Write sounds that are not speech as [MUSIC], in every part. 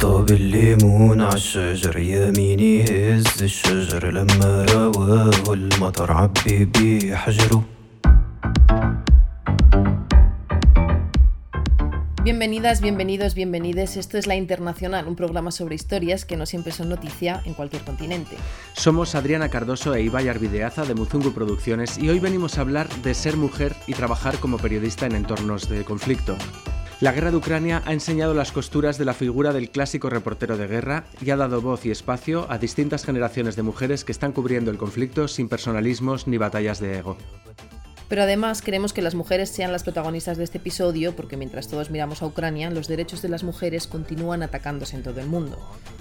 طاب الليمون عالشجر يميني هز الشجر لما رواه المطر عبي بيه حجره Bienvenidas, bienvenidos, bienvenides. Esto es La Internacional, un programa sobre historias que no siempre son noticia en cualquier continente. Somos Adriana Cardoso e Ibai Arvideaza de Muzungu Producciones y hoy venimos a hablar de ser mujer y trabajar como periodista en entornos de conflicto. La guerra de Ucrania ha enseñado las costuras de la figura del clásico reportero de guerra y ha dado voz y espacio a distintas generaciones de mujeres que están cubriendo el conflicto sin personalismos ni batallas de ego. Pero además queremos que las mujeres sean las protagonistas de este episodio porque mientras todos miramos a Ucrania, los derechos de las mujeres continúan atacándose en todo el mundo.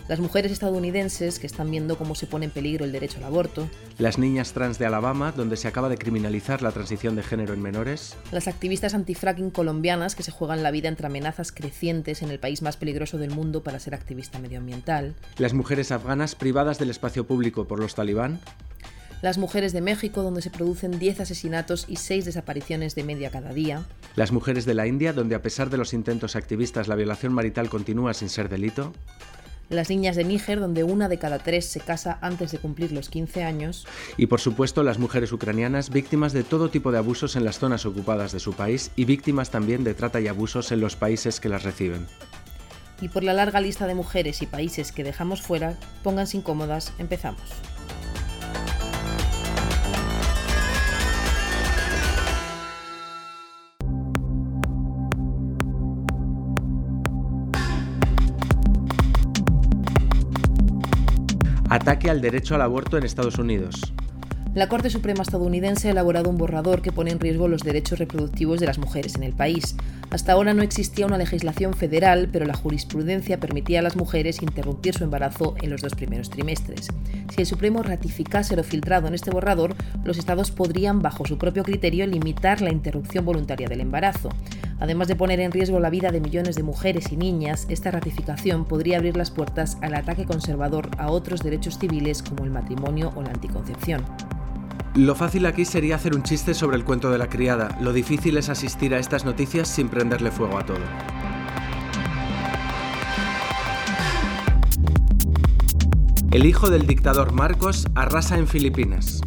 Las mujeres estadounidenses que están viendo cómo se pone en peligro el derecho al aborto. Las niñas trans de Alabama, donde se acaba de criminalizar la transición de género en menores. Las activistas antifracking colombianas que se juegan la vida entre amenazas crecientes en el país más peligroso del mundo para ser activista medioambiental. Las mujeres afganas privadas del espacio público por los talibán las mujeres de México, donde se producen 10 asesinatos y 6 desapariciones de media cada día, las mujeres de la India, donde a pesar de los intentos activistas la violación marital continúa sin ser delito, las niñas de Níger, donde una de cada tres se casa antes de cumplir los 15 años. Y por supuesto las mujeres ucranianas víctimas de todo tipo de abusos en las zonas ocupadas de su país y víctimas también de trata y abusos en los países que las reciben. Y por la larga lista de mujeres y países que dejamos fuera, pónganse incómodas, empezamos. Ataque al derecho al aborto en Estados Unidos. La Corte Suprema estadounidense ha elaborado un borrador que pone en riesgo los derechos reproductivos de las mujeres en el país. Hasta ahora no existía una legislación federal, pero la jurisprudencia permitía a las mujeres interrumpir su embarazo en los dos primeros trimestres. Si el Supremo ratificase lo filtrado en este borrador, los estados podrían, bajo su propio criterio, limitar la interrupción voluntaria del embarazo. Además de poner en riesgo la vida de millones de mujeres y niñas, esta ratificación podría abrir las puertas al ataque conservador a otros derechos civiles como el matrimonio o la anticoncepción. Lo fácil aquí sería hacer un chiste sobre el cuento de la criada, lo difícil es asistir a estas noticias sin prenderle fuego a todo. El hijo del dictador Marcos arrasa en Filipinas.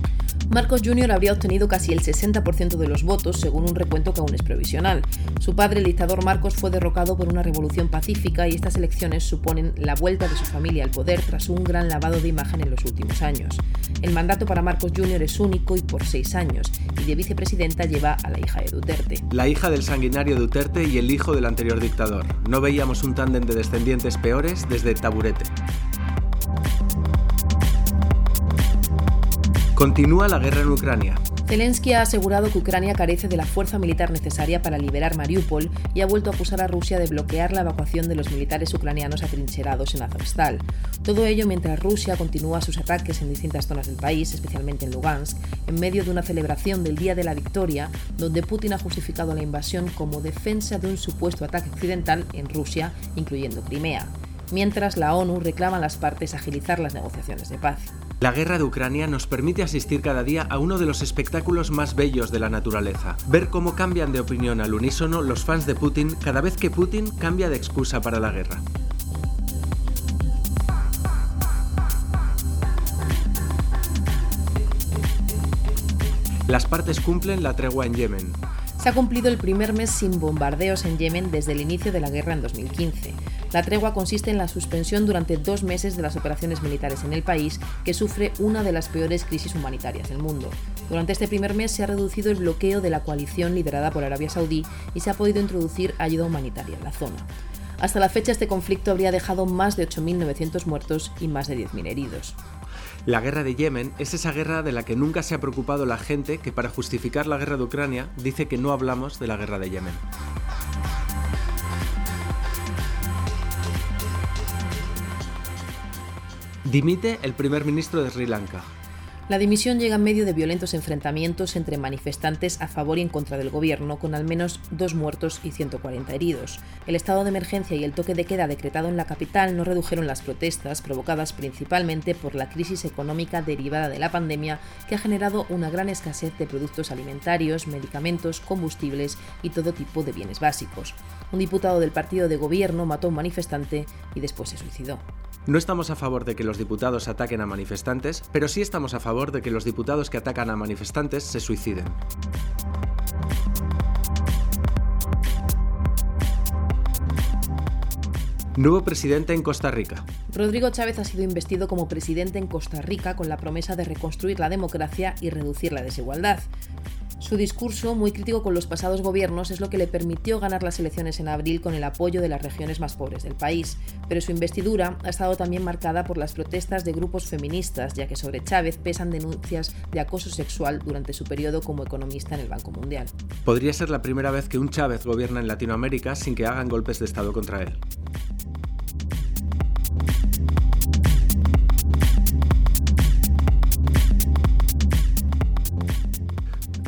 Marcos Jr. habría obtenido casi el 60% de los votos, según un recuento que aún es provisional. Su padre, el dictador Marcos, fue derrocado por una revolución pacífica y estas elecciones suponen la vuelta de su familia al poder tras un gran lavado de imagen en los últimos años. El mandato para Marcos Jr. es único y por seis años, y de vicepresidenta lleva a la hija de Duterte. La hija del sanguinario Duterte y el hijo del anterior dictador. No veíamos un tándem de descendientes peores desde Taburete. Continúa la guerra en Ucrania. Zelensky ha asegurado que Ucrania carece de la fuerza militar necesaria para liberar Mariupol y ha vuelto a acusar a Rusia de bloquear la evacuación de los militares ucranianos atrincherados en Azovstal. Todo ello mientras Rusia continúa sus ataques en distintas zonas del país, especialmente en Lugansk, en medio de una celebración del Día de la Victoria, donde Putin ha justificado la invasión como defensa de un supuesto ataque occidental en Rusia, incluyendo Crimea mientras la ONU reclama a las partes agilizar las negociaciones de paz. La guerra de Ucrania nos permite asistir cada día a uno de los espectáculos más bellos de la naturaleza. Ver cómo cambian de opinión al unísono los fans de Putin cada vez que Putin cambia de excusa para la guerra. Las partes cumplen la tregua en Yemen. Se ha cumplido el primer mes sin bombardeos en Yemen desde el inicio de la guerra en 2015. La tregua consiste en la suspensión durante dos meses de las operaciones militares en el país, que sufre una de las peores crisis humanitarias del mundo. Durante este primer mes se ha reducido el bloqueo de la coalición liderada por Arabia Saudí y se ha podido introducir ayuda humanitaria en la zona. Hasta la fecha este conflicto habría dejado más de 8.900 muertos y más de 10.000 heridos. La guerra de Yemen es esa guerra de la que nunca se ha preocupado la gente que para justificar la guerra de Ucrania dice que no hablamos de la guerra de Yemen. Dimite el primer ministro de Sri Lanka. La dimisión llega en medio de violentos enfrentamientos entre manifestantes a favor y en contra del gobierno, con al menos dos muertos y 140 heridos. El estado de emergencia y el toque de queda decretado en la capital no redujeron las protestas, provocadas principalmente por la crisis económica derivada de la pandemia, que ha generado una gran escasez de productos alimentarios, medicamentos, combustibles y todo tipo de bienes básicos. Un diputado del partido de gobierno mató a un manifestante y después se suicidó. No estamos a favor de que los diputados ataquen a manifestantes, pero sí estamos a favor de que los diputados que atacan a manifestantes se suiciden. Nuevo presidente en Costa Rica. Rodrigo Chávez ha sido investido como presidente en Costa Rica con la promesa de reconstruir la democracia y reducir la desigualdad. Su discurso, muy crítico con los pasados gobiernos, es lo que le permitió ganar las elecciones en abril con el apoyo de las regiones más pobres del país. Pero su investidura ha estado también marcada por las protestas de grupos feministas, ya que sobre Chávez pesan denuncias de acoso sexual durante su periodo como economista en el Banco Mundial. Podría ser la primera vez que un Chávez gobierna en Latinoamérica sin que hagan golpes de Estado contra él.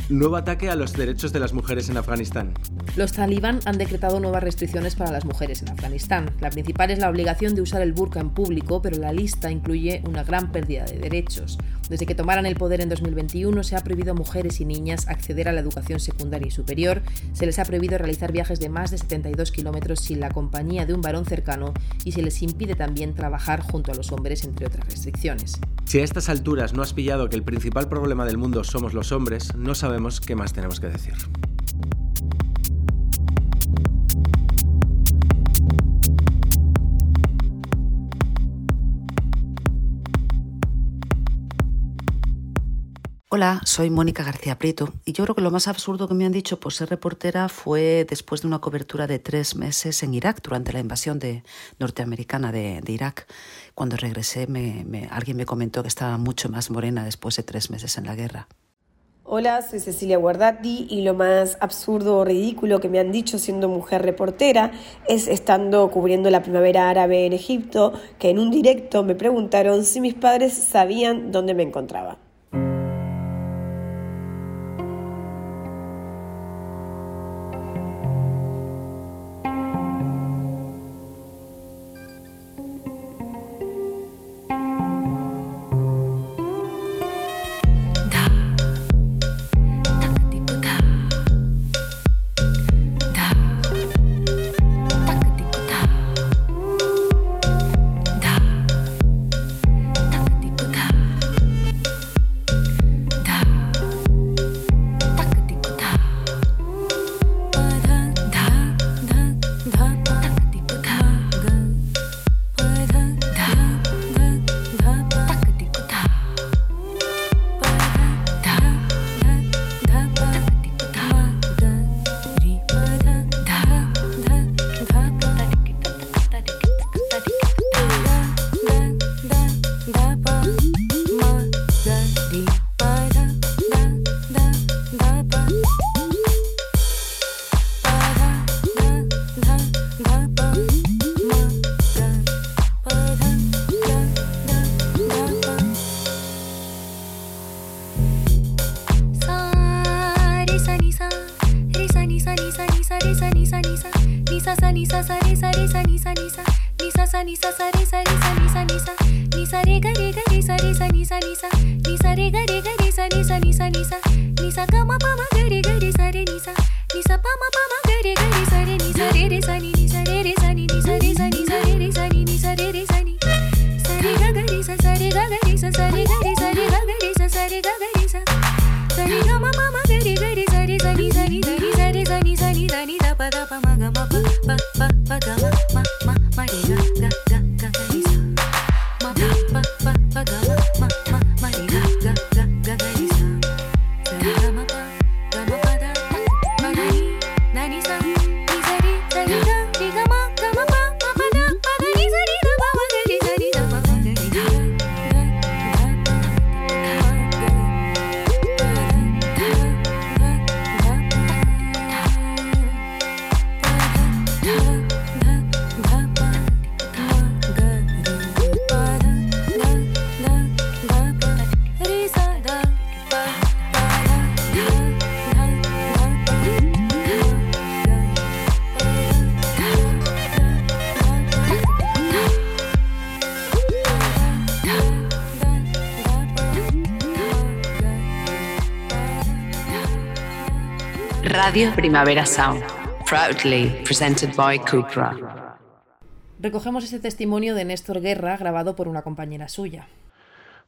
Nuevo ataque a los derechos de las mujeres en Afganistán. Los talibán han decretado nuevas restricciones para las mujeres en Afganistán. La principal es la obligación de usar el burka en público, pero la lista incluye una gran pérdida de derechos. Desde que tomaran el poder en 2021 se ha prohibido a mujeres y niñas acceder a la educación secundaria y superior, se les ha prohibido realizar viajes de más de 72 kilómetros sin la compañía de un varón cercano y se les impide también trabajar junto a los hombres, entre otras restricciones. Si a estas alturas no has pillado que el principal problema del mundo somos los hombres, no sabemos qué más tenemos que decir. Hola, soy Mónica García Prieto y yo creo que lo más absurdo que me han dicho por ser reportera fue después de una cobertura de tres meses en Irak durante la invasión de, norteamericana de, Irak. Cuando regresé me, alguien me comentó que estaba mucho más morena después de tres meses en la guerra. Hola, soy Cecilia Guardati y lo más absurdo o ridículo que me han dicho siendo mujer reportera es estando cubriendo la primavera árabe en Egipto que en un directo me preguntaron si mis padres sabían dónde me encontraba. Radio Primavera Sound, proudly presented by Cupra. Recogemos este testimonio de Néstor Guerra grabado por una compañera suya.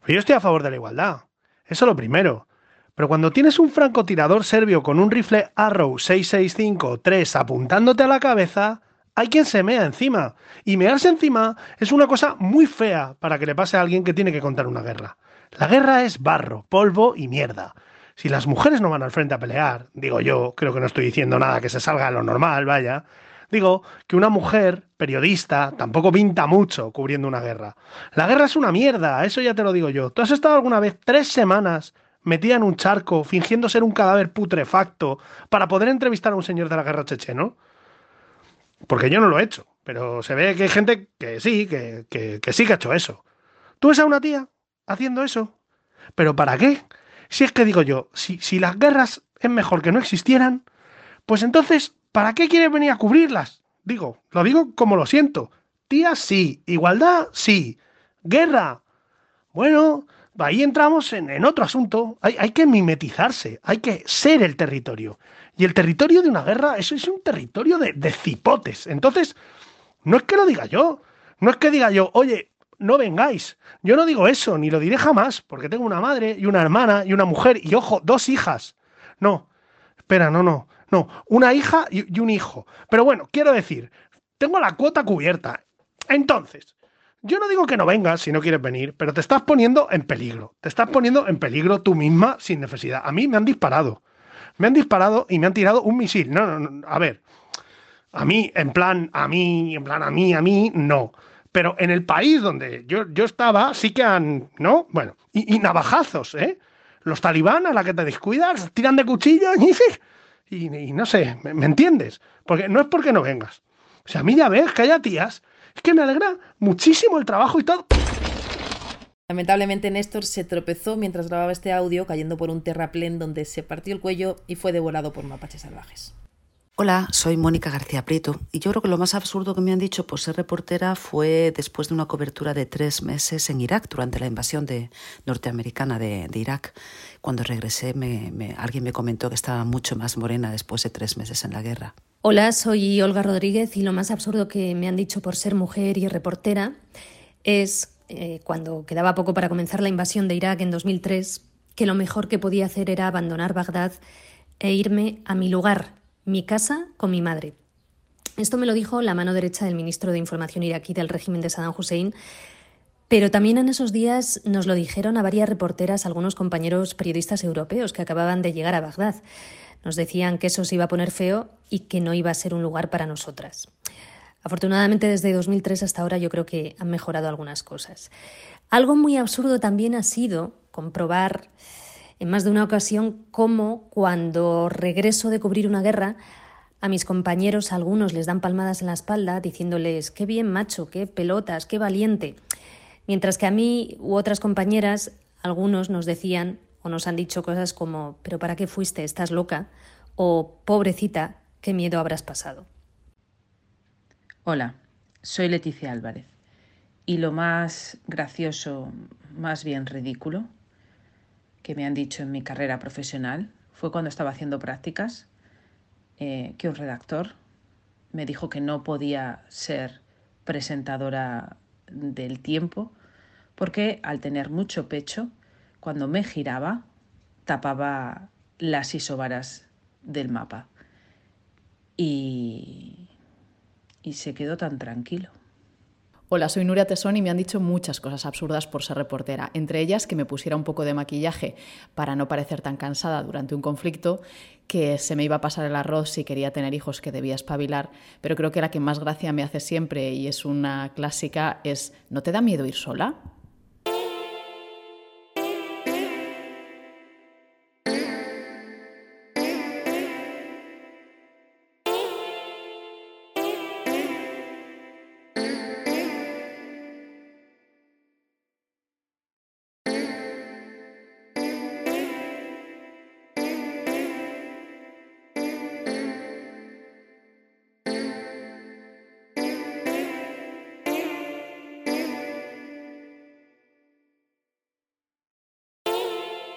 Yo estoy a favor de la igualdad. Eso lo primero. Pero cuando tienes un francotirador serbio con un rifle Arrow 665-3 apuntándote a la cabeza, hay quien se mea encima. Y mearse encima es una cosa muy fea para que le pase a alguien que tiene que contar una guerra. La guerra es barro, polvo y mierda. Si las mujeres no van al frente a pelear, digo yo, creo que no estoy diciendo nada que se salga de lo normal, vaya, digo que una mujer periodista tampoco pinta mucho cubriendo una guerra. La guerra es una mierda, eso ya te lo digo yo. ¿Tú has estado alguna vez tres semanas metida en un charco fingiendo ser un cadáver putrefacto para poder entrevistar a un señor de la guerra checheno? Porque yo no lo he hecho, pero se ve que hay gente que sí, que, que, sí que ha hecho eso. ¿Tú ves a una tía haciendo eso? ¿Pero para qué? Si es que digo yo, si, si las guerras es mejor que no existieran, pues entonces, ¿para qué quieres venir a cubrirlas? Digo, lo digo como lo siento. Tía, sí. Igualdad, sí. Guerra. Bueno, ahí entramos en, otro asunto. Hay, hay, que mimetizarse, hay que ser el territorio. Y el territorio de una guerra, eso es un territorio de, de cipotes. Entonces, no es que lo diga yo, no es que diga yo, oye, no vengáis. Yo no digo eso, ni lo diré jamás, porque tengo una madre y una hermana y una mujer y, ojo, dos hijas. No, espera, no, no, no, una hija y, un hijo. Pero bueno, quiero decir, tengo la cuota cubierta. Entonces, yo no digo que no vengas si no quieres venir, pero te estás poniendo en peligro. Te estás poniendo en peligro tú misma sin necesidad. A mí me han disparado me han disparado y me han tirado un misil. No, no, no, a ver, a mí, en plan, a mí, en plan, a mí, a mí, no. Pero en el país donde yo, yo estaba, sí que han, ¿no? Bueno, y, navajazos, ¿eh? Los talibán, a la que te descuidas, tiran de cuchillo [LAUGHS] y, y, no sé, ¿me, ¿me, entiendes? Porque no es porque no vengas. O sea, a mí ya ves que haya tías, es que me alegra muchísimo el trabajo y todo. Lamentablemente Néstor se tropezó mientras grababa este audio cayendo por un terraplén donde se partió el cuello y fue devorado por mapaches salvajes. Hola, soy Mónica García Prieto y yo creo que lo más absurdo que me han dicho por ser reportera fue después de una cobertura de tres meses en Irak durante la invasión de, norteamericana de, Irak. Cuando regresé alguien me comentó que estaba mucho más morena después de tres meses en la guerra. Hola, soy Olga Rodríguez y lo más absurdo que me han dicho por ser mujer y reportera es eh, cuando quedaba poco para comenzar la invasión de Irak en 2003, que lo mejor que podía hacer era abandonar Bagdad e irme a mi lugar, mi casa, con mi madre. Esto me lo dijo la mano derecha del ministro de Información iraquí del régimen de Saddam Hussein, pero también en esos días nos lo dijeron a varias reporteras algunos compañeros periodistas europeos que acababan de llegar a Bagdad. Nos decían que eso se iba a poner feo y que no iba a ser un lugar para nosotras. Afortunadamente desde 2003 hasta ahora yo creo que han mejorado algunas cosas. Algo muy absurdo también ha sido comprobar en más de una ocasión cómo cuando regreso de cubrir una guerra a mis compañeros algunos les dan palmadas en la espalda diciéndoles qué bien macho, qué pelotas, qué valiente. Mientras que a mí u otras compañeras algunos nos decían o nos han dicho cosas como pero ¿para qué fuiste? ¿Estás loca? o pobrecita, qué miedo habrás pasado. Hola, soy Leticia Álvarez y lo más gracioso, más bien ridículo, que me han dicho en mi carrera profesional fue cuando estaba haciendo prácticas eh, que un redactor me dijo que no podía ser presentadora del tiempo porque al tener mucho pecho, cuando me giraba, tapaba las isobaras del mapa. Y y se quedó tan tranquilo. Hola, soy Nuria Tesón y me han dicho muchas cosas absurdas por ser reportera, entre ellas que me pusiera un poco de maquillaje para no parecer tan cansada durante un conflicto, que se me iba a pasar el arroz si quería tener hijos que debía espabilar, pero creo que la que más gracia me hace siempre y es una clásica es ¿no te da miedo ir sola?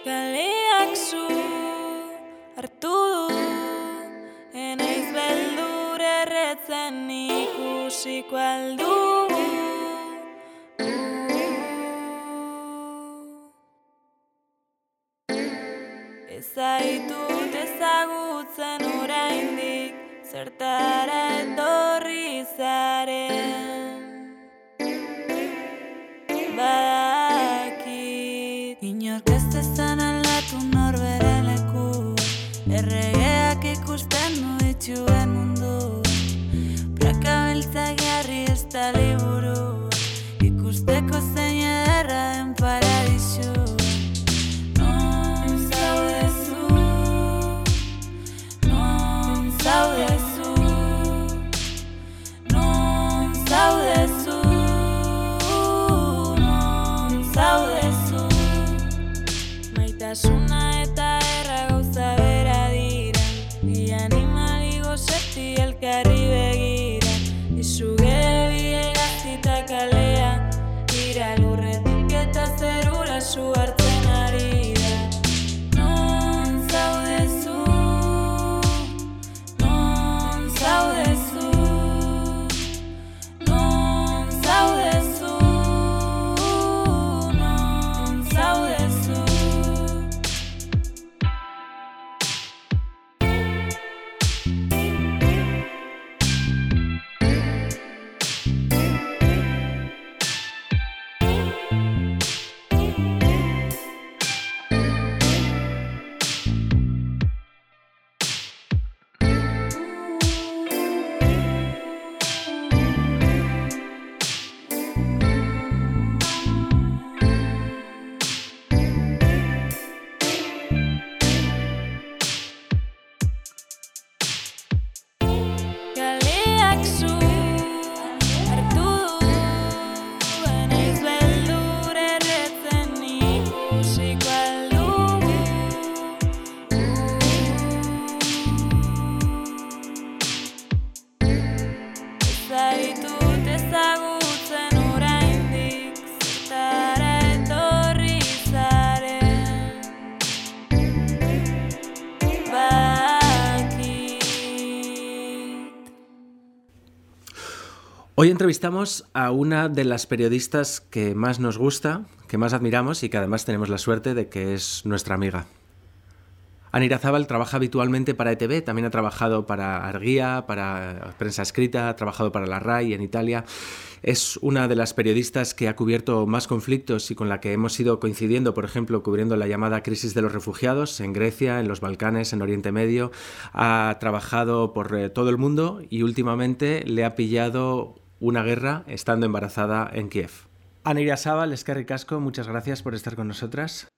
Kaleak zu hartu du ikusiko aldu Ezaitut ezagutzen oraindik Zertara etorri zaren. eta liburu Hoy entrevistamos a una de las periodistas que más nos gusta, que más admiramos y que además tenemos la suerte de que es nuestra amiga. Anira Zabal trabaja habitualmente para ETV, también ha trabajado para Arguía, para prensa escrita, ha trabajado para la RAI en Italia. Es una de las periodistas que ha cubierto más conflictos y con la que hemos ido coincidiendo, por ejemplo, cubriendo la llamada crisis de los refugiados en Grecia, en los Balcanes, en Oriente Medio. Ha trabajado por eh, todo el mundo y últimamente le ha pillado una guerra estando embarazada en Kiev. Anira Zabal, es que ricasco, muchas gracias por estar con nosotras.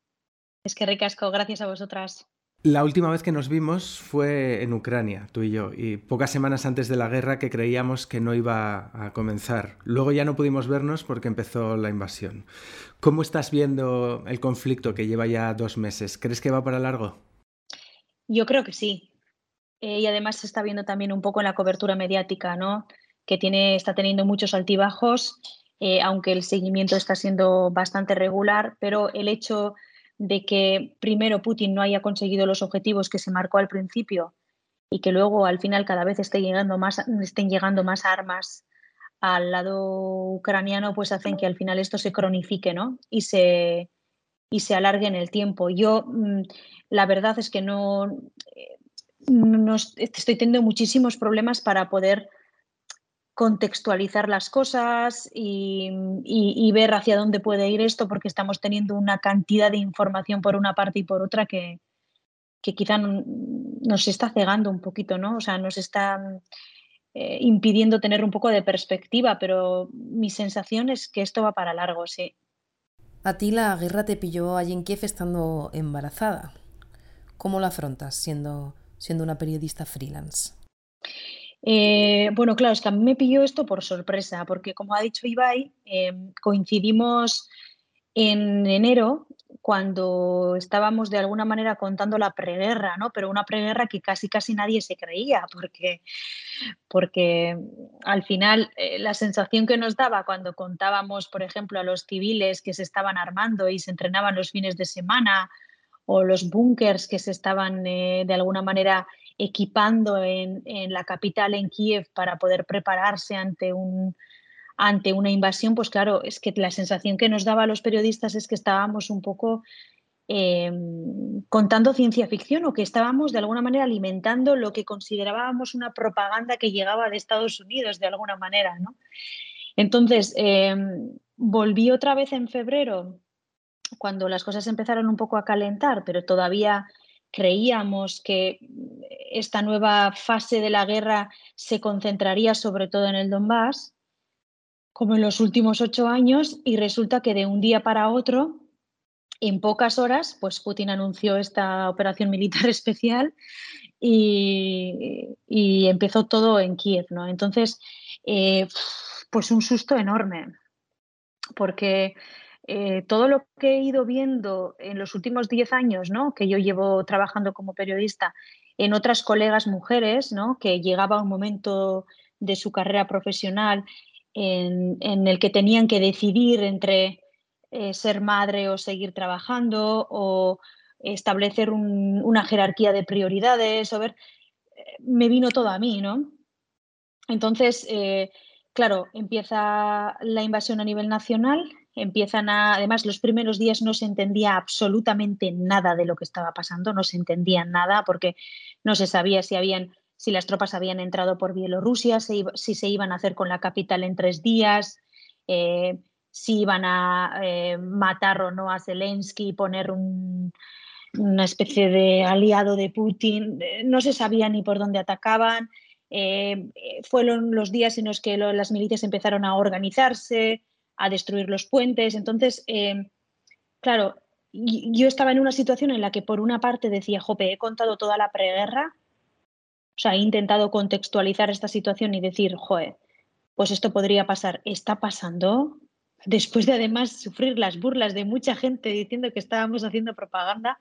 Es que ricasco, gracias a vosotras. La última vez que nos vimos fue en Ucrania, tú y yo, y pocas semanas antes de la guerra que creíamos que no iba a comenzar. Luego ya no pudimos vernos porque empezó la invasión. ¿Cómo estás viendo el conflicto que lleva ya dos meses? ¿Crees que va para largo? Yo creo que sí. Eh, y además se está viendo también un poco en la cobertura mediática, ¿no? Que tiene, está teniendo muchos altibajos, eh, aunque el seguimiento está siendo bastante regular, pero el hecho de que primero Putin no haya conseguido los objetivos que se marcó al principio y que luego al final cada vez llegando más, estén llegando más armas al lado ucraniano, pues hacen que al final esto se cronifique ¿no? y, se, y se alargue en el tiempo. Yo mm, la verdad es que no, eh, no estoy teniendo muchísimos problemas para poder contextualizar las cosas y, y, ver hacia dónde puede ir esto, porque estamos teniendo una cantidad de información por una parte y por otra que, que quizá nos está cegando un poquito, ¿no? O sea, nos está eh, impidiendo tener un poco de perspectiva, pero mi sensación es que esto va para largo, sí. A ti la guerra te pilló allí en Kiev estando embarazada. ¿Cómo lo afrontas siendo, siendo una periodista freelance? Eh, bueno, claro, es que a mí me pilló esto por sorpresa, porque como ha dicho Ibai, eh, coincidimos en enero cuando estábamos de alguna manera contando la preguerra, ¿no? Pero una preguerra que casi casi nadie se creía, porque, porque al final eh, la sensación que nos daba cuando contábamos, por ejemplo, a los civiles que se estaban armando y se entrenaban los fines de semana, o los búnkers que se estaban eh, de alguna manera equipando en, la capital, en Kiev, para poder prepararse ante, un, ante una invasión, pues claro, es que la sensación que nos daba a los periodistas es que estábamos un poco eh, contando ciencia ficción o que estábamos de alguna manera alimentando lo que considerábamos una propaganda que llegaba de Estados Unidos de alguna manera, ¿no? Entonces, eh, volví otra vez en febrero, cuando las cosas empezaron un poco a calentar, pero todavía creíamos que esta nueva fase de la guerra se concentraría sobre todo en el Donbass, como en los últimos ocho años, y resulta que de un día para otro, en pocas horas, pues Putin anunció esta operación militar [LAUGHS] especial y, empezó todo en Kiev, ¿no? Entonces, eh, pues un susto enorme, porque eh, todo lo que he ido viendo en los últimos 10 años, ¿no? que yo llevo trabajando como periodista, en otras colegas mujeres, ¿no? que llegaba un momento de su carrera profesional en, el que tenían que decidir entre eh, ser madre o seguir trabajando o establecer un, una jerarquía de prioridades o ver, eh, me vino todo a mí, ¿no? Entonces, claro, empieza la invasión a nivel nacional, empiezan a, además los primeros días no se entendía absolutamente nada de lo que estaba pasando, no se entendía nada porque no se sabía si habían si las tropas habían entrado por Bielorrusia, si, se iban a hacer con la capital en tres días, eh, si iban a eh, matar o no a Zelensky poner un, una especie de aliado de Putin. Eh, no se sabía ni por dónde atacaban. Fueron los días en los que las milicias empezaron a organizarse, a destruir los puentes. Entonces, eh, claro, yo estaba en una situación en la que por una parte decía, jope, he contado toda la preguerra, o sea, he intentado contextualizar esta situación y decir, joder, pues esto podría pasar, está pasando, después de además sufrir las burlas de mucha gente diciendo que estábamos haciendo propaganda.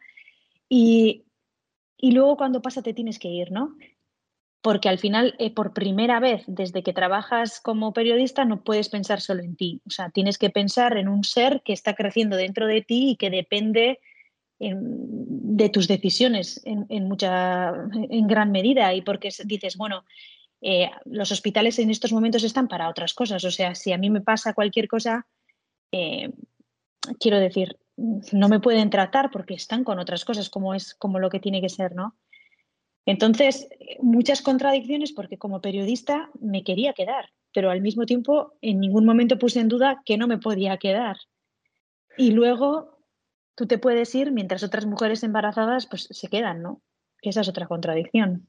Y, y luego cuando pasa te tienes que ir, ¿no? Porque al final, eh, por primera vez desde que trabajas como periodista, no puedes pensar solo en ti. O sea, tienes que pensar en un ser que está creciendo dentro de ti y que depende en, de tus decisiones en, en, mucha, en gran medida. Y porque dices, bueno, eh, los hospitales en estos momentos están para otras cosas. O sea, si a mí me pasa cualquier cosa, eh, quiero decir, no me pueden tratar porque están con otras cosas, como es como lo que tiene que ser, ¿no? Entonces, muchas contradicciones porque como periodista me quería quedar, pero al mismo tiempo en ningún momento puse en duda que no me podía quedar. Y luego tú te puedes ir mientras otras mujeres embarazadas pues se quedan, ¿no? Esa es otra contradicción.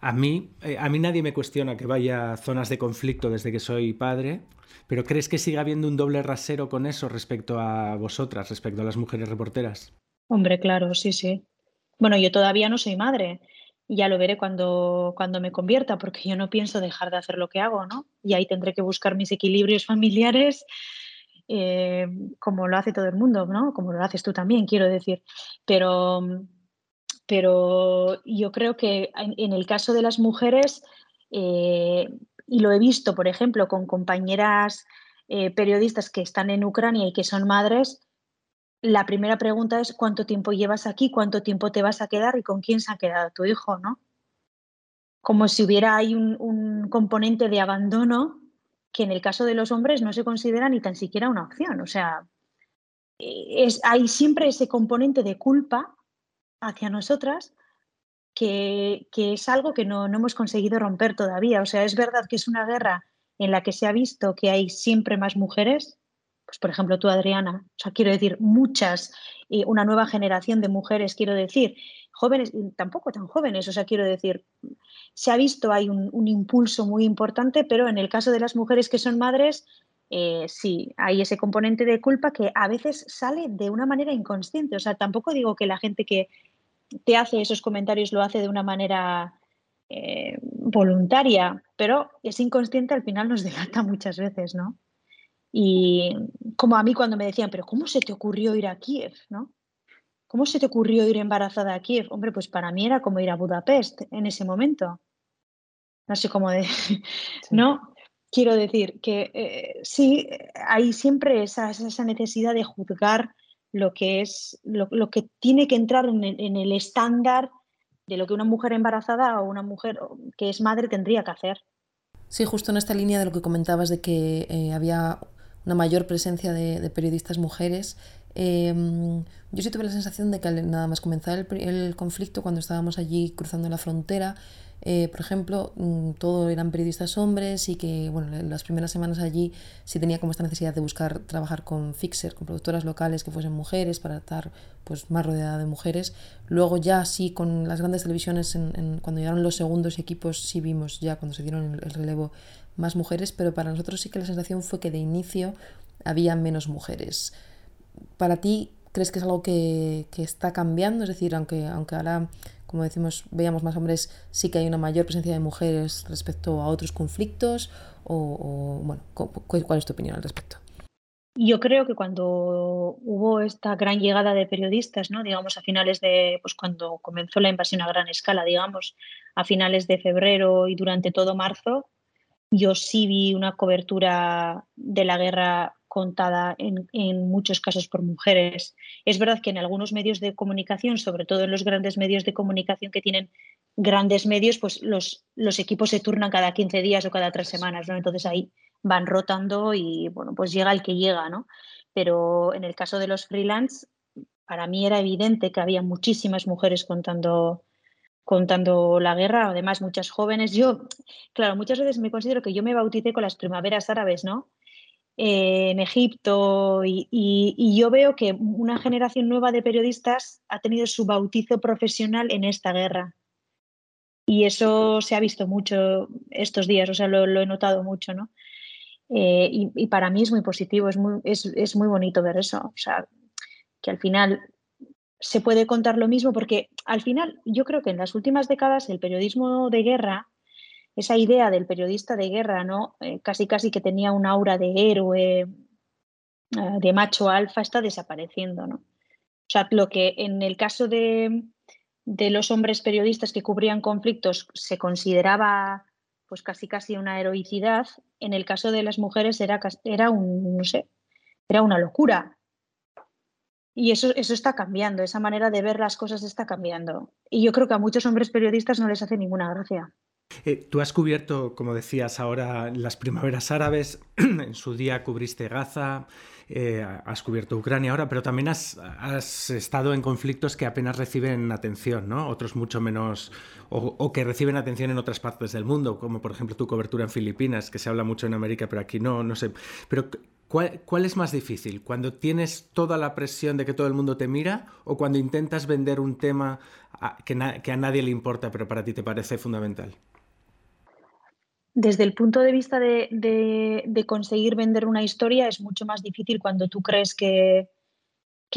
A mí, eh, a mí nadie me cuestiona que vaya a zonas de conflicto desde que soy padre, pero ¿crees que siga habiendo un doble rasero con eso respecto a vosotras, respecto a las mujeres reporteras? Hombre, claro, sí, sí. Bueno, yo todavía no soy madre, ya lo veré cuando, cuando me convierta, porque yo no pienso dejar de hacer lo que hago, ¿no? Y ahí tendré que buscar mis equilibrios [LAUGHS] familiares, eh, como lo hace todo el mundo, ¿no? Como lo haces tú también, quiero decir. Pero, pero yo creo que en, en el caso de las mujeres, eh, y lo he visto, por ejemplo, con compañeras eh, periodistas que están en Ucrania y que son madres, la primera pregunta es cuánto tiempo llevas aquí, cuánto tiempo te vas a quedar y con quién se ha quedado tu hijo, ¿no? Como si hubiera ahí un, un componente de abandono que en el caso de los hombres no se considera ni tan siquiera una opción. O sea, es, hay siempre ese componente de culpa hacia nosotras que, que es algo que no, no, hemos conseguido romper todavía. O sea, es verdad que es una guerra en la que se ha visto que hay siempre más mujeres, pues por ejemplo tú, Adriana, o sea, quiero decir, muchas, eh, una nueva generación de mujeres, quiero decir, jóvenes, tampoco tan jóvenes, o sea, quiero decir, se ha visto, hay un, un impulso muy importante, pero en el caso de las mujeres que son madres, eh, sí, hay ese componente de culpa que a veces sale de una manera inconsciente. O sea, tampoco digo que la gente que te hace esos comentarios lo hace de una manera eh, voluntaria, pero es inconsciente, al final nos [LAUGHS] delata muchas veces, ¿no? Y como a mí cuando me decían, pero ¿cómo se te ocurrió ir a Kiev? ¿no? ¿Cómo se te ocurrió ir embarazada a Kiev? Hombre, pues para mí era como ir a Budapest en ese momento. No sé cómo de... Sí. ¿No? Quiero decir que eh, sí, hay siempre esa, esa, necesidad de juzgar lo que es lo, lo que tiene que entrar en el, en el estándar de lo que una mujer embarazada o una mujer que es madre tendría que hacer. Sí, justo en esta línea de lo que comentabas de que eh, había una mayor presencia de, periodistas mujeres, eh, yo sí tuve la sensación de que nada más comenzar el, conflicto, cuando estábamos allí cruzando la frontera, eh, por ejemplo, mm, todo eran periodistas hombres y que, bueno, en las primeras semanas allí sí tenía como esta necesidad de buscar trabajar con fixer, con productoras locales que fuesen mujeres para estar pues más rodeada de mujeres. Luego ya sí con las grandes televisiones, en, cuando llegaron los segundos equipos, sí vimos ya cuando se dieron el relevo más mujeres, pero para nosotros sí que la sensación fue que de inicio había menos mujeres. Para ti, ¿crees que es algo que, que está cambiando? Es decir, aunque, aunque ahora como decimos, veíamos más hombres, sí que hay una mayor presencia de mujeres respecto a otros conflictos? O, bueno, ¿cuál es tu opinión al respecto? Yo creo que cuando hubo esta gran llegada de periodistas, ¿no? digamos a finales de, pues cuando comenzó la invasión a gran escala, digamos, a finales de febrero y durante todo marzo, yo sí vi una cobertura de la guerra contada en, muchos casos por mujeres. Es verdad que en algunos medios de comunicación, sobre todo en los grandes medios de comunicación que tienen grandes medios, pues los, los equipos se turnan cada 15 días o cada tres semanas, ¿no? Entonces ahí van rotando y bueno, pues llega el que llega, ¿no? Pero en el caso de los freelance, para mí era evidente que había muchísimas mujeres contando contando la guerra, además muchas jóvenes. Yo, claro, muchas veces me considero que yo me bauticé con las primaveras árabes, ¿no? Eh, en Egipto y, yo veo que una generación nueva de periodistas ha tenido su bautizo profesional en esta guerra. Y eso se ha visto mucho estos días, o sea, lo, he notado mucho, ¿no? Eh, y, para mí es muy positivo, es muy, es muy bonito ver eso, o sea, que al final se puede contar lo mismo, porque al final yo creo que en las últimas décadas el periodismo de guerra esa idea del periodista de guerra, ¿no? Eh, casi casi que tenía un aura de héroe, uh, de macho alfa, está desapareciendo, ¿no? O sea, lo que en el caso de, de, los hombres periodistas que cubrían conflictos se consideraba pues casi casi una heroicidad, en el caso de las mujeres era, era un, no sé, era una locura. Y eso, eso está cambiando, esa manera de ver las cosas está cambiando. Y yo creo que a muchos hombres periodistas no les hace ninguna gracia. Eh, tú has cubierto, como decías ahora, las primaveras árabes, [CLEARS THROAT] en su día cubriste Gaza, eh, has cubierto Ucrania ahora, pero también has, estado en conflictos que apenas reciben atención, ¿no? Otros mucho menos, o, que reciben atención en otras partes del mundo, como por ejemplo tu cobertura en Filipinas, que se habla mucho en América, pero aquí no, no sé. Pero ¿cuál, ¿cuál es más difícil? ¿Cuando tienes toda la presión de que todo el mundo te mira o cuando intentas vender un tema que a nadie le importa, pero para ti te parece fundamental? Desde el punto de vista de, conseguir vender una historia es mucho más difícil cuando tú crees que,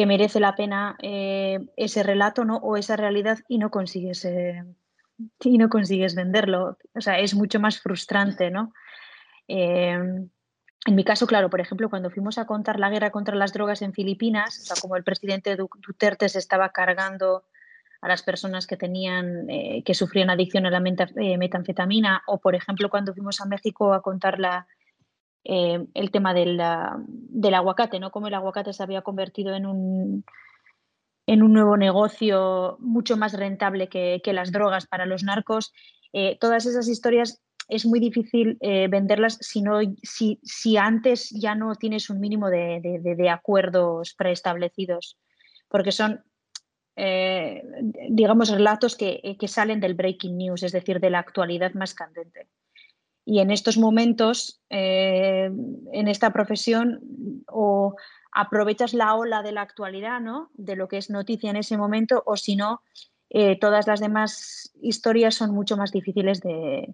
merece la pena eh, ese relato ¿no? o esa realidad y no consigues eh, y no consigues venderlo. O sea, es mucho más frustrante, ¿no? Eh, en mi caso, claro, por ejemplo, cuando fuimos a contar la guerra contra las drogas en Filipinas, como el presidente Duterte se estaba cargando a las personas que tenían eh, que sufrían adicción a la eh, metanfetamina o por ejemplo cuando fuimos a México a contar la, eh, el tema del, aguacate, ¿no? Cómo el aguacate se había convertido en un, en un nuevo negocio mucho más rentable que, que las drogas para los narcos. Todas esas historias es muy difícil venderlas si, no, si, si, antes ya no tienes un mínimo de, de acuerdos preestablecidos, porque son eh, digamos, relatos que, que, salen del breaking news, es decir, de la actualidad más candente. Y en estos momentos, eh, en esta profesión, o aprovechas la ola de la actualidad, ¿no? De lo que es noticia en ese momento, o si no, eh, todas las demás historias son mucho más difíciles de,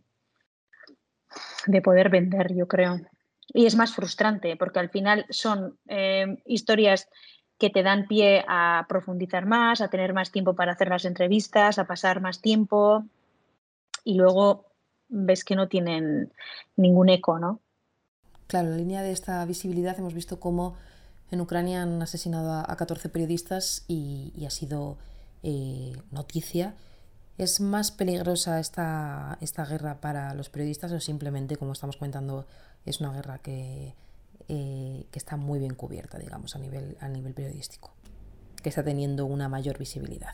de poder vender, yo creo. Y es más frustrante, porque al final son eh, historias que te dan pie a profundizar más, a tener más tiempo para hacer las entrevistas, a pasar más tiempo y luego ves que no tienen ningún eco, ¿no? Claro, en la línea de esta visibilidad hemos visto cómo en Ucrania han asesinado a, 14 periodistas y, y ha sido eh, noticia. ¿Es más peligrosa esta, esta guerra para los periodistas o simplemente, como estamos comentando, es una guerra que, eh, que está muy bien cubierta, digamos, a nivel, a nivel periodístico. que está teniendo una mayor visibilidad.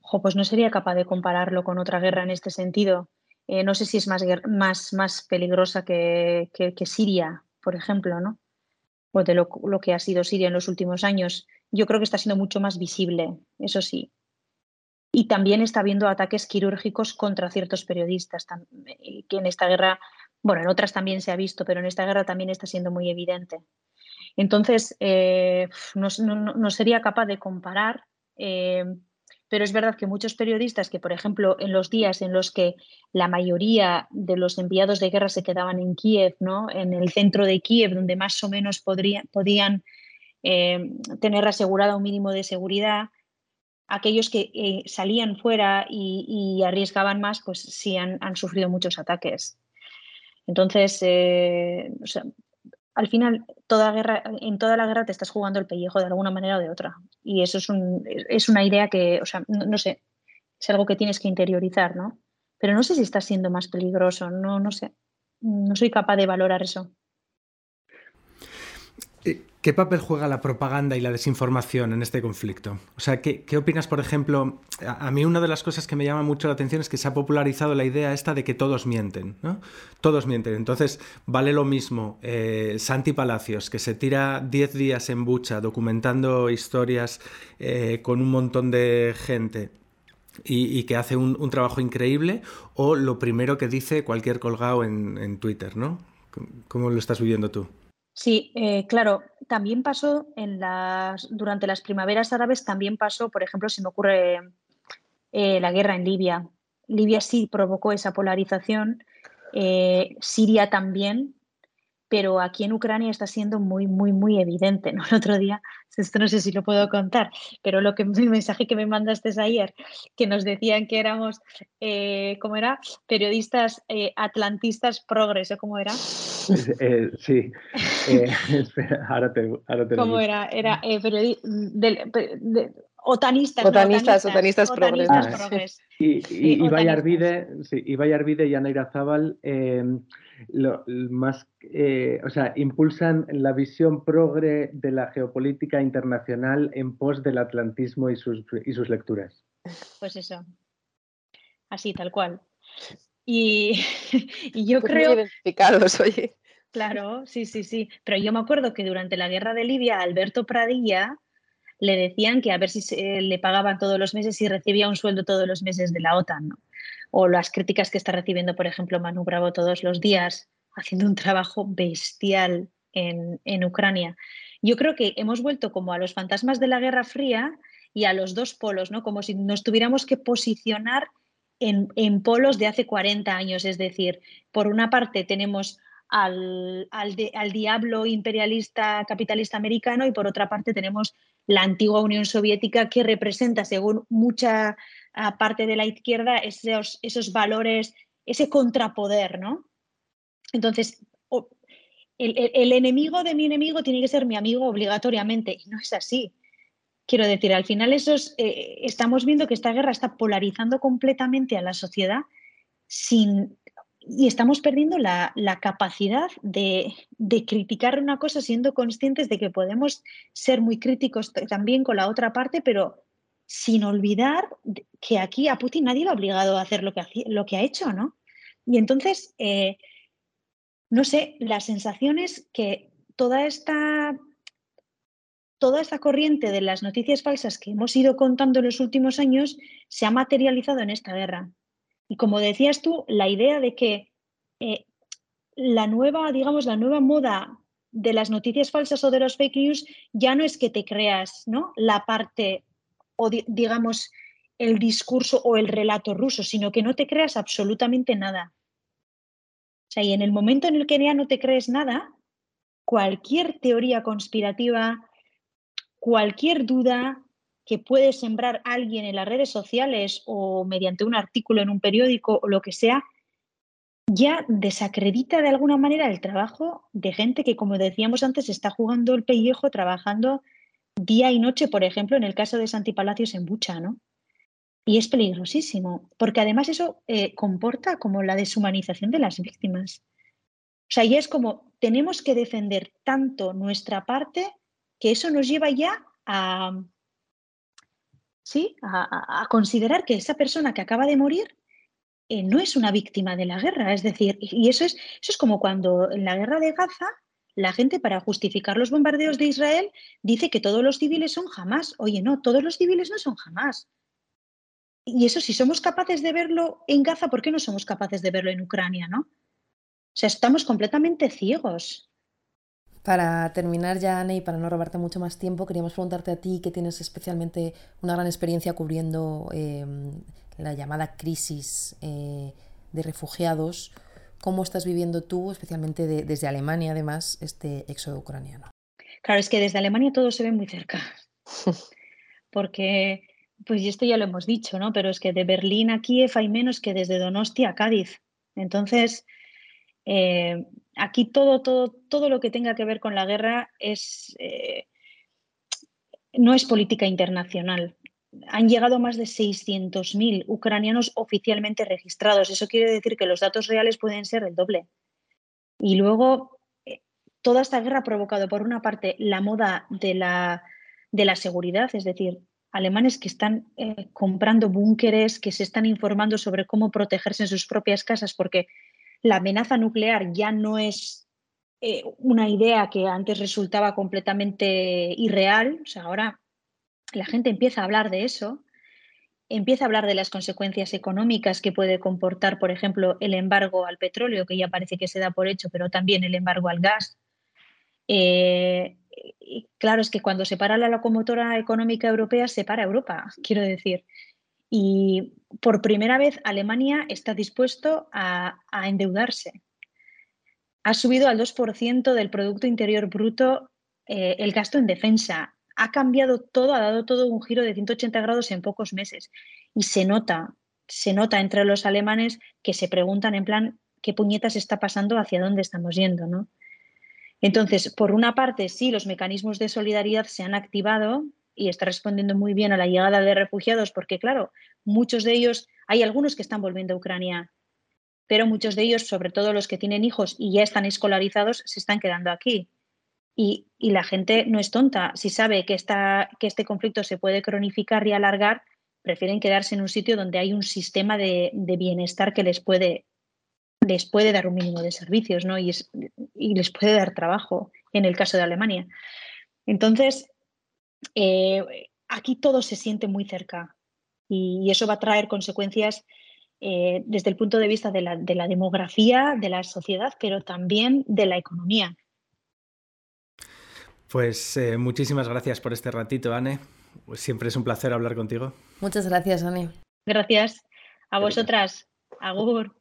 Jo, pues no sería capaz de compararlo con otra guerra en este sentido. Eh, no sé si es más, más, más peligrosa que, que, que, Siria, por ejemplo, ¿no? O de lo, lo, que ha sido Siria en los últimos años. Yo creo que está siendo mucho más visible, eso sí. Y también está habiendo ataques quirúrgicos contra ciertos periodistas, eh, que en esta guerra, bueno, en otras también se ha visto, pero en esta guerra también está siendo muy evidente. Entonces, eh, no, sería capaz de comparar. Eh, pero es verdad que muchos periodistas que, por ejemplo, en los días en los que la mayoría de los enviados de guerra se quedaban en Kiev, ¿no? en el centro de Kiev, donde más o menos podría, podían eh, tener asegurado un mínimo de seguridad, aquellos que salían fuera y, arriesgaban más, pues sí han sufrido muchos ataques. Entonces, eh, al final, toda guerra, en toda la guerra te estás jugando el pellejo de alguna manera o de otra. Y eso es, un, es una idea que, o sea, no, no, sé, es algo que tienes que interiorizar, ¿no? Pero no sé si está siendo más peligroso, no, no sé. No soy capaz de valorar eso. ¿Qué papel juega la propaganda y la desinformación en este conflicto? O sea, ¿qué, opinas, por ejemplo? A, mí una de las cosas que me llama mucho la atención es que se ha popularizado la idea esta de que todos mienten, ¿no? Todos mienten. Entonces, vale lo mismo eh, Santi Palacios, que se tira 10 días en bucha documentando historias eh, con un montón de gente y, que hace un, trabajo increíble, o lo primero que dice cualquier colgado en, en Twitter, ¿no? ¿Cómo lo estás viviendo tú? Sí, eh, claro, también pasó en las, durante las primaveras árabes, también pasó, por ejemplo, se me ocurre eh, la guerra en Libia. Libia sí provocó esa polarización, eh, Siria también, pero aquí en Ucrania está siendo muy, muy, muy evidente. ¿no? El otro día, esto no sé si lo puedo contar, pero lo que, [LAUGHS] el mensaje que me mandaste ayer, que nos decían que éramos, eh, ¿cómo era? Periodistas eh, atlantistas progres, ¿o cómo era? Eh, sí, [LAUGHS] espera, ahora te, ahora te ¿Cómo era? Era periodista de, de, Otanistas, otanistas, no, otanistas, otanistas, otanistas progres. Ah, progres. Y, y, y, Ibai Arvide, sí, Ibai Arvide y Ana Irazábal eh, lo, más, eh, o sea, impulsan la visión progre de la geopolítica internacional en pos del atlantismo y sus, y sus lecturas. Pues eso, así, tal cual. Y, [LAUGHS] y yo pues creo... Muy identificados, oye. Claro, sí, sí, sí. Pero yo me acuerdo que durante la guerra de Libia, Alberto Pradilla le decían que a ver si se, le pagaban todos los meses y recibía un sueldo todos los meses de la OTAN. ¿no? O las críticas que está recibiendo, por ejemplo, Manu Bravo todos los días, haciendo un trabajo bestial en, en Ucrania. Yo creo que hemos vuelto como a los fantasmas de la Guerra Fría y a los dos polos, ¿no? como si nos tuviéramos que posicionar en, en polos de hace 40 años. Es decir, por una parte tenemos al, al, al, diablo imperialista capitalista americano y por otra parte tenemos la antigua Unión Soviética que representa, según mucha uh, parte de la izquierda, esos, esos valores, ese contrapoder, ¿no? Entonces, el, el, el, enemigo de mi enemigo tiene que ser mi amigo obligatoriamente y no es así. Quiero decir, al final esos, eh, estamos viendo que esta guerra está polarizando completamente a la sociedad sin, y estamos perdiendo la, capacidad de, criticar una cosa siendo conscientes de que podemos ser muy críticos también con la otra parte, pero sin olvidar que aquí a Putin nadie lo ha obligado a hacer lo que, lo que ha hecho, ¿no? Y entonces, eh, no sé, la sensación es que toda esta, toda esta corriente de las noticias falsas que hemos ido contando en los últimos años se ha materializado en esta guerra. Y como decías tú, la idea de que eh, la nueva, digamos, la nueva moda de las noticias falsas o de los fake news ya no es que te creas, ¿no? La parte o di digamos el discurso o el relato ruso, sino que no te creas absolutamente nada. O sea, y en el momento en el que ya no te crees nada, cualquier teoría conspirativa, cualquier duda, que puede sembrar alguien en las redes sociales o mediante un artículo en un periódico o lo que sea, ya desacredita de alguna manera el trabajo de gente que, como decíamos antes, está jugando el pellejo, trabajando día y noche, por ejemplo, en el caso de Santi Palacios en Bucha, ¿no? Y es peligrosísimo, porque además eso eh, comporta como la deshumanización de las víctimas. O sea, ya es como tenemos que defender tanto nuestra parte que eso nos lleva ya a, ¿sí? A, considerar que esa persona que acaba de morir eh, no es una víctima de la guerra. Es decir, y eso es, eso es como cuando en la guerra de Gaza la gente para justificar los bombardeos de Israel dice que todos los civiles son jamás. Oye, no, todos los civiles no son jamás. Y eso, si somos capaces de verlo en Gaza, ¿por qué no somos capaces de verlo en Ucrania, no? O sea, estamos completamente ciegos. Para terminar ya, Anne, y para no robarte mucho más tiempo, queríamos preguntarte a ti, que tienes especialmente una gran experiencia cubriendo eh, la llamada crisis eh, de refugiados, ¿cómo estás viviendo tú, especialmente de, desde Alemania, además, este éxodo ucraniano? Claro, es que desde Alemania todo se ve muy cerca, [LAUGHS] porque, pues esto ya lo hemos dicho, ¿no? Pero es que de Berlín a Kiev hay menos que desde Donostia a Cádiz. Entonces, eh, aquí todo, todo, todo lo que tenga que ver con la guerra es, eh, no es política internacional. Han llegado más de 600.000 ucranianos oficialmente registrados. Eso quiere decir que los datos reales pueden ser el doble. Y luego, eh, toda esta guerra ha provocado, por una parte, la moda de la, de la seguridad, es decir, alemanes que están comprando búnkeres, que se están informando sobre cómo protegerse en sus propias casas, porque la amenaza nuclear ya no es eh, una idea que antes resultaba completamente irreal. O sea, ahora la gente empieza a hablar de eso, empieza a hablar de las consecuencias económicas que puede comportar, por ejemplo, el embargo al petróleo, que ya parece que se da por hecho, pero también el embargo al gas. Eh, y claro, es que cuando se para la locomotora económica europea, se para Europa, [LAUGHS] quiero decir. Y por primera vez Alemania está dispuesto a, endeudarse. Ha subido al 2% del Producto Interior Bruto eh, el gasto en defensa. Ha cambiado todo, ha dado todo un giro de 180 grados en pocos meses. Y se nota, se nota entre los alemanes que se preguntan en plan, ¿qué puñetas está pasando? ¿Hacia dónde estamos yendo? ¿no? Entonces, por una parte, sí, los mecanismos de solidaridad se han activado y está respondiendo muy bien a la llegada de refugiados, porque claro, muchos de ellos, hay algunos que están volviendo a Ucrania, pero muchos de ellos, sobre todo los que tienen hijos y ya están escolarizados, se están quedando aquí. Y, y la gente no es tonta. Si sabe que, esta, que este conflicto se puede cronificar y alargar, prefieren quedarse en un sitio donde hay un sistema de, de bienestar que les puede, les puede dar un mínimo de servicios ¿no? y, es, y les puede dar trabajo, en el caso de Alemania. Entonces, eh, aquí todo se siente muy cerca y, y, eso va a traer consecuencias eh, desde el punto de vista de la, de la, demografía, de la sociedad, pero también de la economía. Pues eh, muchísimas gracias por este ratito, Anne. Pues siempre es un placer hablar contigo. Muchas gracias, Anne. Gracias a vosotras. Agur.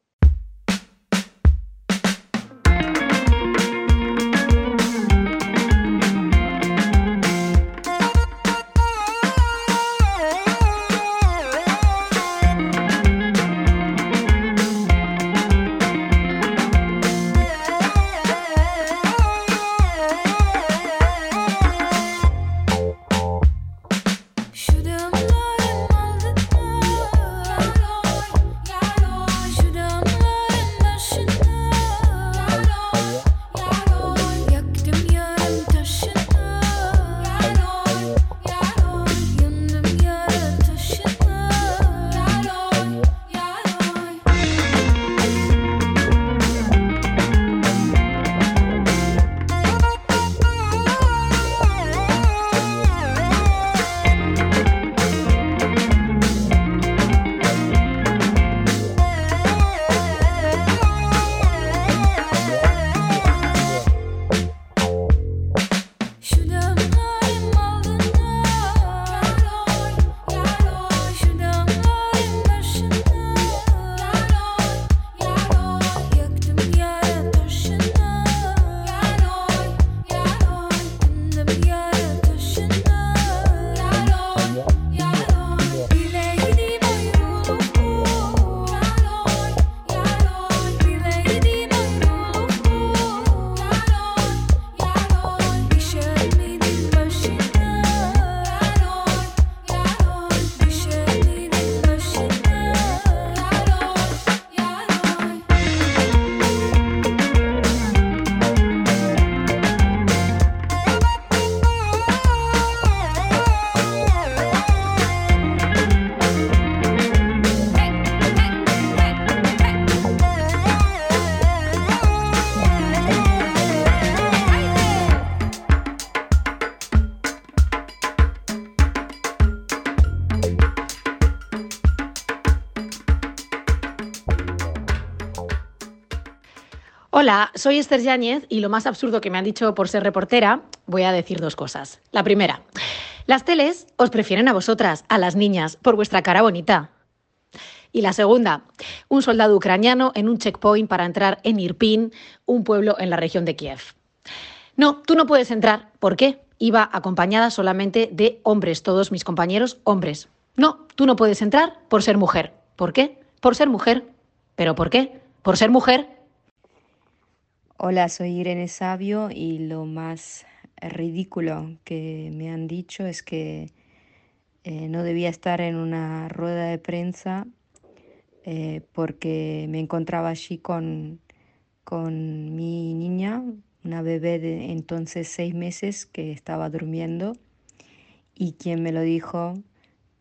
Hola, soy Esther Yáñez y lo más absurdo que me han dicho por ser reportera, voy a decir dos cosas. La primera, las teles os prefieren a vosotras, a las niñas, por vuestra cara bonita. Y la segunda, un soldado ucraniano en un checkpoint para entrar en Irpin, un pueblo en la región de Kiev. No, tú no puedes entrar. ¿Por qué? Iba acompañada solamente de hombres, todos mis compañeros hombres. No, tú no puedes entrar por ser mujer. ¿Por qué? Por ser mujer. ¿Pero por qué? Por ser mujer. Hola, soy Irene Sabio y lo más ridículo que me han dicho es que eh, no debía estar en una rueda de prensa eh, porque me encontraba allí con, con mi niña, una bebé de entonces seis meses que estaba durmiendo y quien me lo dijo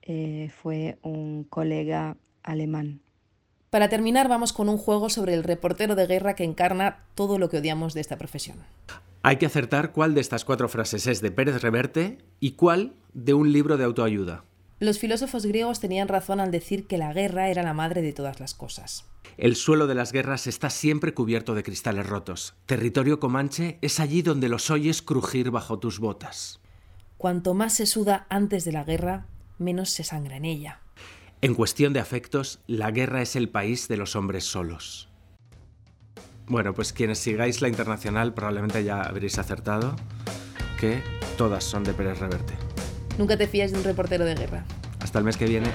eh, fue un colega alemán. Para terminar, vamos con un juego sobre el reportero de guerra que encarna todo lo que odiamos de esta profesión. Hay que acertar cuál de estas cuatro frases es de Pérez Reverte y cuál de un libro de autoayuda. Los filósofos griegos tenían razón al decir que la guerra era la madre de todas las cosas. El suelo de las guerras está siempre cubierto de cristales rotos. Territorio comanche es allí donde los oyes crujir bajo tus botas. Cuanto más se suda antes de la guerra, menos se sangra en ella. En cuestión de afectos, la guerra es el país de los hombres solos. Bueno, pues quienes sigáis la internacional probablemente ya habréis acertado que todas son de Pérez Reverte. Nunca te fías de un reportero de guerra. Hasta el mes que viene.